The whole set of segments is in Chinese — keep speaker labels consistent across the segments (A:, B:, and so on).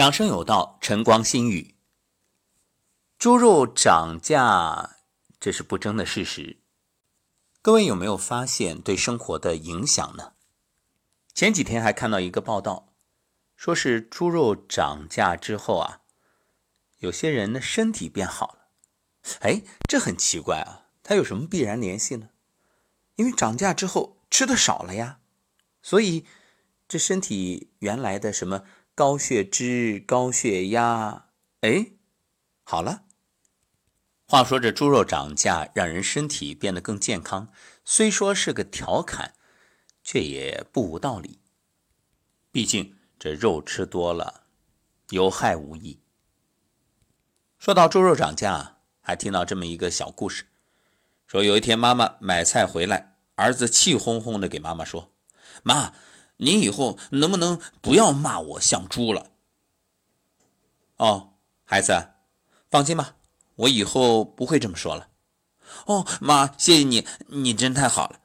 A: 养生有道，晨光心语。猪肉涨价，这是不争的事实。各位有没有发现对生活的影响呢？前几天还看到一个报道，说是猪肉涨价之后啊，有些人的身体变好了。哎，这很奇怪啊，它有什么必然联系呢？因为涨价之后吃的少了呀，所以这身体原来的什么？高血脂、高血压，哎，好了。话说这猪肉涨价，让人身体变得更健康，虽说是个调侃，却也不无道理。毕竟这肉吃多了，有害无益。说到猪肉涨价，还听到这么一个小故事：说有一天妈妈买菜回来，儿子气哄哄的给妈妈说：“妈。”您以后能不能不要骂我像猪了？哦，孩子，放心吧，我以后不会这么说了。哦，妈，谢谢你，你真太好了。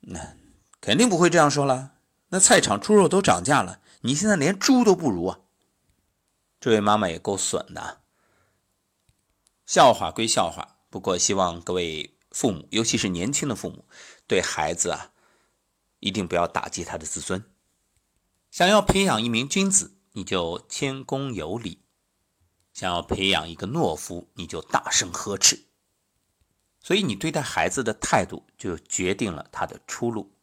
A: 那肯定不会这样说了。那菜场猪肉都涨价了，你现在连猪都不如啊！这位妈妈也够损的。笑话归笑话，不过希望各位父母，尤其是年轻的父母，对孩子啊，一定不要打击他的自尊。想要培养一名君子，你就谦恭有礼；想要培养一个懦夫，你就大声呵斥。所以，你对待孩子的态度，就决定了他的出路。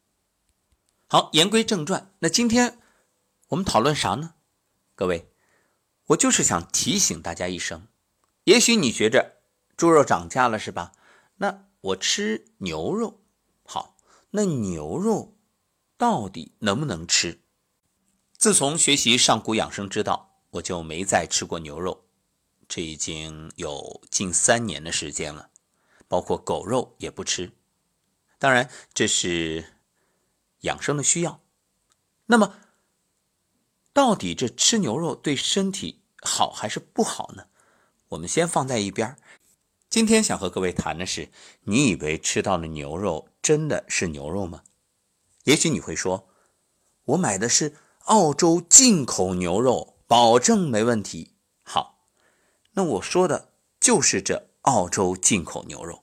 A: 好，言归正传，那今天我们讨论啥呢？各位，我就是想提醒大家一声：也许你觉着猪肉涨价了，是吧？那我吃牛肉好，那牛肉到底能不能吃？自从学习上古养生之道，我就没再吃过牛肉，这已经有近三年的时间了，包括狗肉也不吃。当然，这是养生的需要。那么，到底这吃牛肉对身体好还是不好呢？我们先放在一边。今天想和各位谈的是：你以为吃到的牛肉真的是牛肉吗？也许你会说，我买的是。澳洲进口牛肉保证没问题。好，那我说的就是这澳洲进口牛肉。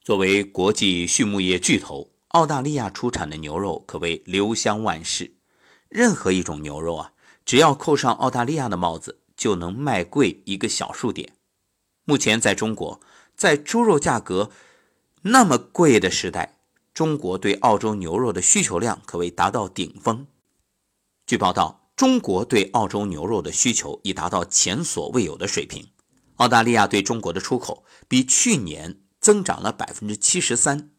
A: 作为国际畜牧业巨头，澳大利亚出产的牛肉可谓留香万世。任何一种牛肉啊，只要扣上澳大利亚的帽子，就能卖贵一个小数点。目前在中国，在猪肉价格那么贵的时代，中国对澳洲牛肉的需求量可谓达到顶峰。据报道，中国对澳洲牛肉的需求已达到前所未有的水平。澳大利亚对中国的出口比去年增长了百分之七十三，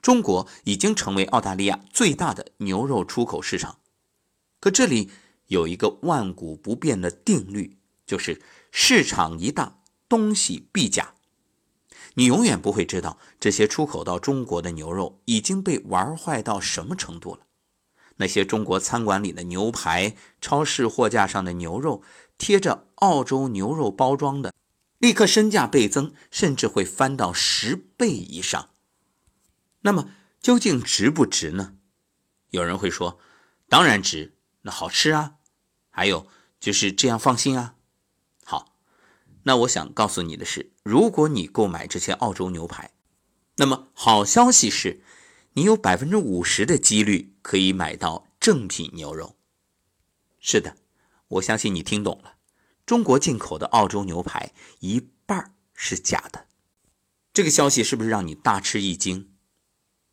A: 中国已经成为澳大利亚最大的牛肉出口市场。可这里有一个万古不变的定律，就是市场一大，东西必假。你永远不会知道这些出口到中国的牛肉已经被玩坏到什么程度了。那些中国餐馆里的牛排、超市货架上的牛肉，贴着澳洲牛肉包装的，立刻身价倍增，甚至会翻到十倍以上。那么究竟值不值呢？有人会说，当然值，那好吃啊，还有就是这样放心啊。好，那我想告诉你的是，如果你购买这些澳洲牛排，那么好消息是。你有百分之五十的几率可以买到正品牛肉。是的，我相信你听懂了。中国进口的澳洲牛排一半是假的。这个消息是不是让你大吃一惊？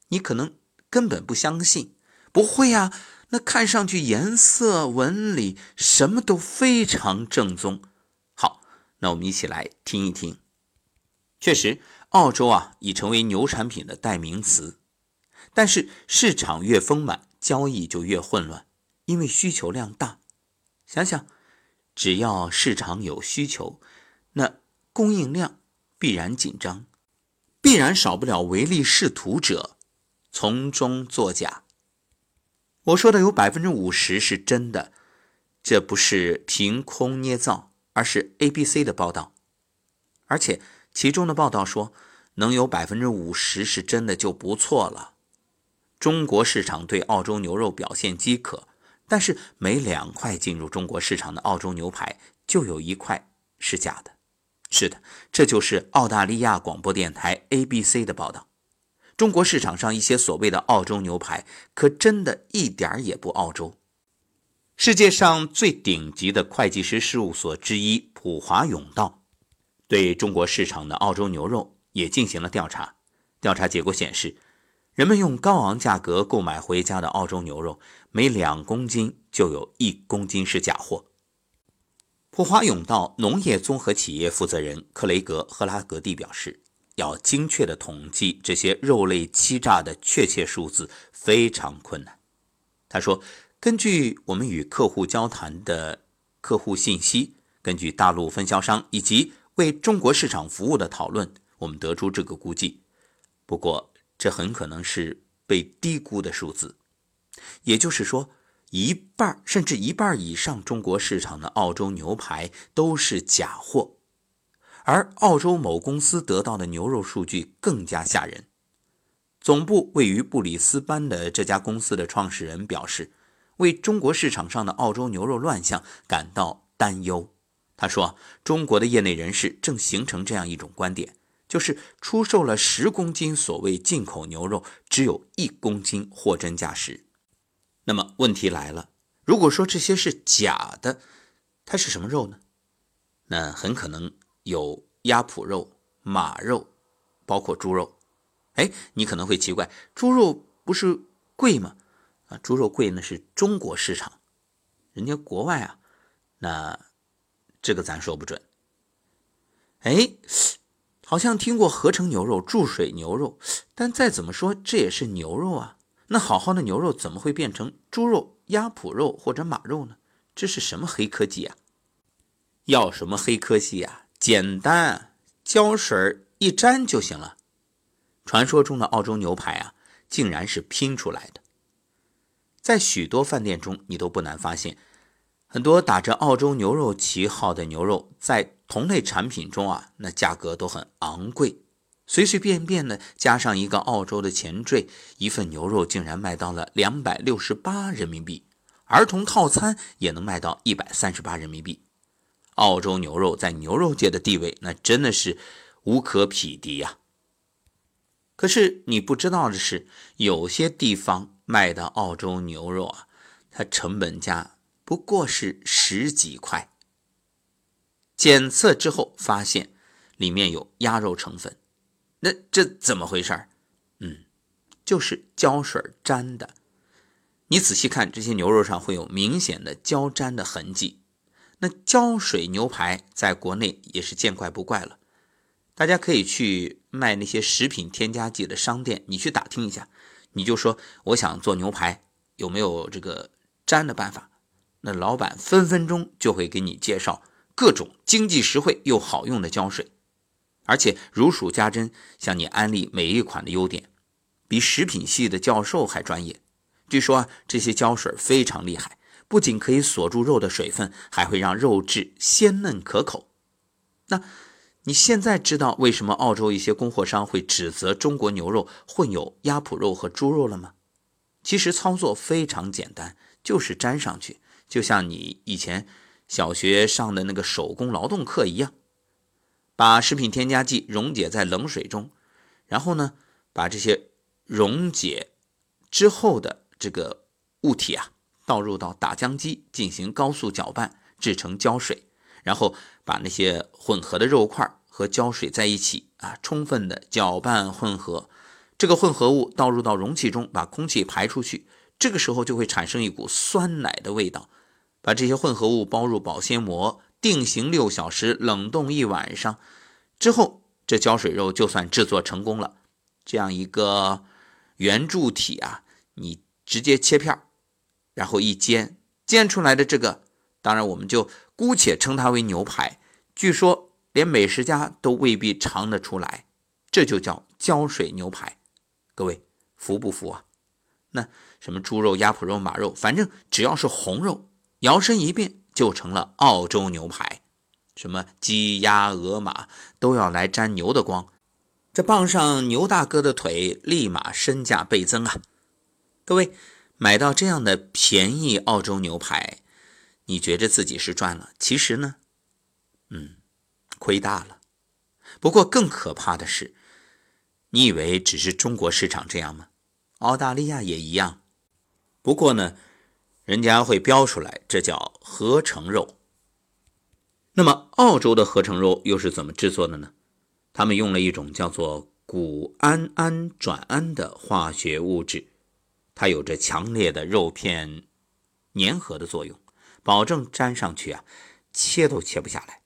A: 你可能根本不相信。不会啊，那看上去颜色、纹理什么都非常正宗。好，那我们一起来听一听。确实，澳洲啊已成为牛产品的代名词。但是市场越丰满，交易就越混乱，因为需求量大。想想，只要市场有需求，那供应量必然紧张，必然少不了唯利是图者从中作假。我说的有百分之五十是真的，这不是凭空捏造，而是 A、B、C 的报道，而且其中的报道说，能有百分之五十是真的就不错了。中国市场对澳洲牛肉表现饥渴，但是每两块进入中国市场的澳洲牛排就有一块是假的。是的，这就是澳大利亚广播电台 ABC 的报道。中国市场上一些所谓的澳洲牛排，可真的一点也不澳洲。世界上最顶级的会计师事务所之一普华永道，对中国市场的澳洲牛肉也进行了调查。调查结果显示，人们用高昂价格购买回家的澳洲牛肉，每两公斤就有一公斤是假货。普华永道农业综合企业负责人克雷格·赫拉格蒂表示，要精确的统计这些肉类欺诈的确切数字非常困难。他说。根据我们与客户交谈的客户信息，根据大陆分销商以及为中国市场服务的讨论，我们得出这个估计。不过，这很可能是被低估的数字。也就是说，一半甚至一半以上中国市场的澳洲牛排都是假货。而澳洲某公司得到的牛肉数据更加吓人。总部位于布里斯班的这家公司的创始人表示。为中国市场上的澳洲牛肉乱象感到担忧。他说：“中国的业内人士正形成这样一种观点，就是出售了十公斤所谓进口牛肉，只有一公斤货真价实。那么问题来了，如果说这些是假的，它是什么肉呢？那很可能有鸭脯肉、马肉，包括猪肉。哎，你可能会奇怪，猪肉不是贵吗？”啊，猪肉贵那是中国市场，人家国外啊，那这个咱说不准。哎，好像听过合成牛肉、注水牛肉，但再怎么说这也是牛肉啊。那好好的牛肉怎么会变成猪肉、鸭脯肉或者马肉呢？这是什么黑科技啊？要什么黑科技啊？简单，胶水一粘就行了。传说中的澳洲牛排啊，竟然是拼出来的。在许多饭店中，你都不难发现，很多打着澳洲牛肉旗号的牛肉，在同类产品中啊，那价格都很昂贵。随随便便的加上一个澳洲的前缀，一份牛肉竟然卖到了两百六十八人民币，儿童套餐也能卖到一百三十八人民币。澳洲牛肉在牛肉界的地位，那真的是无可匹敌呀。可是你不知道的是，有些地方。卖的澳洲牛肉啊，它成本价不过是十几块。检测之后发现里面有鸭肉成分，那这怎么回事嗯，就是胶水粘的。你仔细看，这些牛肉上会有明显的胶粘的痕迹。那胶水牛排在国内也是见怪不怪了。大家可以去卖那些食品添加剂的商店，你去打听一下。你就说我想做牛排，有没有这个粘的办法？那老板分分钟就会给你介绍各种经济实惠又好用的胶水，而且如数家珍，向你安利每一款的优点，比食品系的教授还专业。据说啊，这些胶水非常厉害，不仅可以锁住肉的水分，还会让肉质鲜嫩可口。那。你现在知道为什么澳洲一些供货商会指责中国牛肉混有鸭脯肉和猪肉了吗？其实操作非常简单，就是粘上去，就像你以前小学上的那个手工劳动课一样，把食品添加剂溶解在冷水中，然后呢，把这些溶解之后的这个物体啊，倒入到打浆机进行高速搅拌，制成胶水。然后把那些混合的肉块和胶水在一起啊，充分的搅拌混合，这个混合物倒入到容器中，把空气排出去，这个时候就会产生一股酸奶的味道。把这些混合物包入保鲜膜，定型六小时，冷冻一晚上之后，这胶水肉就算制作成功了。这样一个圆柱体啊，你直接切片然后一煎，煎出来的这个，当然我们就。姑且称它为牛排，据说连美食家都未必尝得出来，这就叫胶水牛排。各位服不服啊？那什么猪肉、鸭脯肉、马肉，反正只要是红肉，摇身一变就成了澳洲牛排。什么鸡、鸭、鹅、马都要来沾牛的光，这傍上牛大哥的腿，立马身价倍增啊！各位。买到这样的便宜澳洲牛排，你觉着自己是赚了，其实呢，嗯，亏大了。不过更可怕的是，你以为只是中国市场这样吗？澳大利亚也一样。不过呢，人家会标出来，这叫合成肉。那么，澳洲的合成肉又是怎么制作的呢？他们用了一种叫做谷氨胺转氨的化学物质，它有着强烈的肉片粘合的作用，保证粘上去啊，切都切不下来。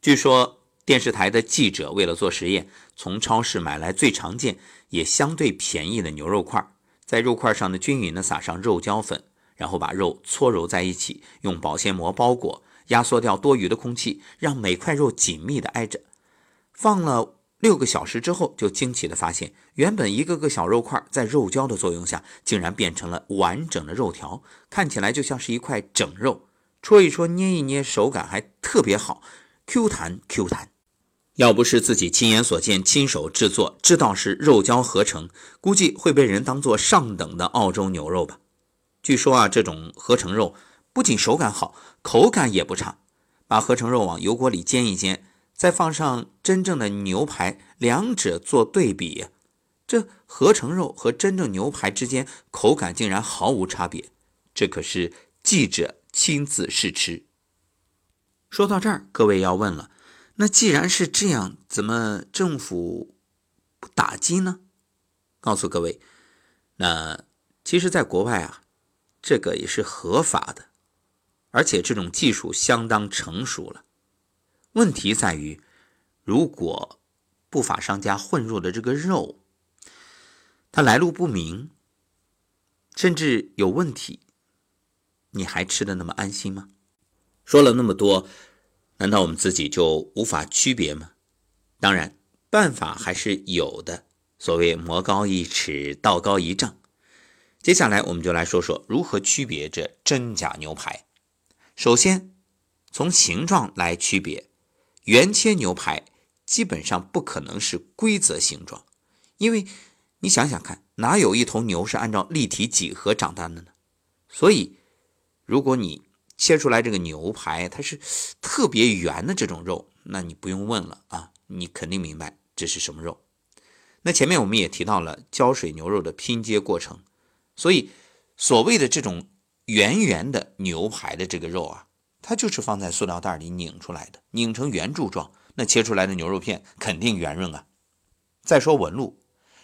A: 据说电视台的记者为了做实验，从超市买来最常见也相对便宜的牛肉块，在肉块上呢均匀的撒上肉胶粉，然后把肉搓揉在一起，用保鲜膜包裹，压缩掉多余的空气，让每块肉紧密的挨着。放了六个小时之后，就惊奇的发现，原本一个个小肉块在肉胶的作用下，竟然变成了完整的肉条，看起来就像是一块整肉。戳一戳，捏一捏，手感还特别好，Q 弹 Q 弹。要不是自己亲眼所见、亲手制作，知道是肉胶合成，估计会被人当做上等的澳洲牛肉吧。据说啊，这种合成肉不仅手感好，口感也不差。把合成肉往油锅里煎一煎。再放上真正的牛排，两者做对比，这合成肉和真正牛排之间口感竟然毫无差别。这可是记者亲自试吃。说到这儿，各位要问了：那既然是这样，怎么政府不打击呢？告诉各位，那其实，在国外啊，这个也是合法的，而且这种技术相当成熟了。问题在于，如果不法商家混入的这个肉，它来路不明，甚至有问题，你还吃的那么安心吗？说了那么多，难道我们自己就无法区别吗？当然，办法还是有的。所谓魔高一尺，道高一丈。接下来，我们就来说说如何区别这真假牛排。首先，从形状来区别。原切牛排基本上不可能是规则形状，因为你想想看，哪有一头牛是按照立体几何长大的呢？所以，如果你切出来这个牛排它是特别圆的这种肉，那你不用问了啊，你肯定明白这是什么肉。那前面我们也提到了胶水牛肉的拼接过程，所以所谓的这种圆圆的牛排的这个肉啊。它就是放在塑料袋里拧出来的，拧成圆柱状，那切出来的牛肉片肯定圆润啊。再说纹路，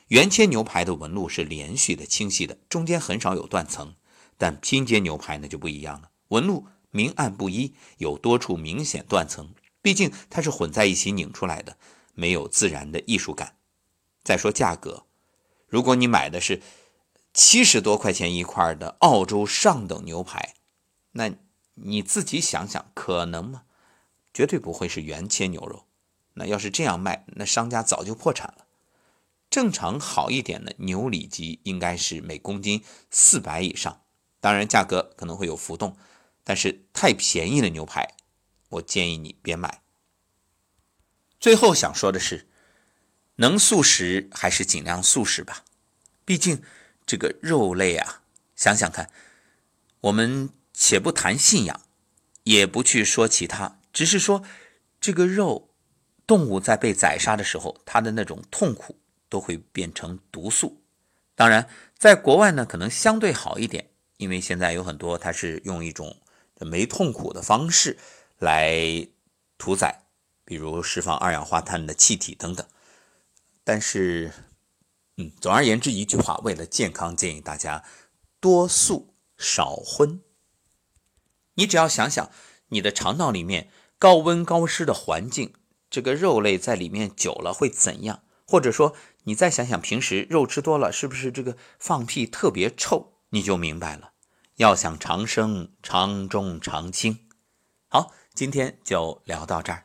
A: 原切牛排的纹路是连续的、清晰的，中间很少有断层。但拼接牛排呢就不一样了，纹路明暗不一，有多处明显断层。毕竟它是混在一起拧出来的，没有自然的艺术感。再说价格，如果你买的是七十多块钱一块的澳洲上等牛排，那。你自己想想，可能吗？绝对不会是原切牛肉。那要是这样卖，那商家早就破产了。正常好一点的牛里脊应该是每公斤四百以上，当然价格可能会有浮动。但是太便宜的牛排，我建议你别买。最后想说的是，能素食还是尽量素食吧。毕竟这个肉类啊，想想看，我们。且不谈信仰，也不去说其他，只是说这个肉，动物在被宰杀的时候，它的那种痛苦都会变成毒素。当然，在国外呢，可能相对好一点，因为现在有很多它是用一种没痛苦的方式来屠宰，比如释放二氧化碳的气体等等。但是，嗯，总而言之，一句话，为了健康，建议大家多素少荤。你只要想想，你的肠道里面高温高湿的环境，这个肉类在里面久了会怎样？或者说，你再想想平时肉吃多了，是不是这个放屁特别臭？你就明白了。要想长生长中长青，好，今天就聊到这儿。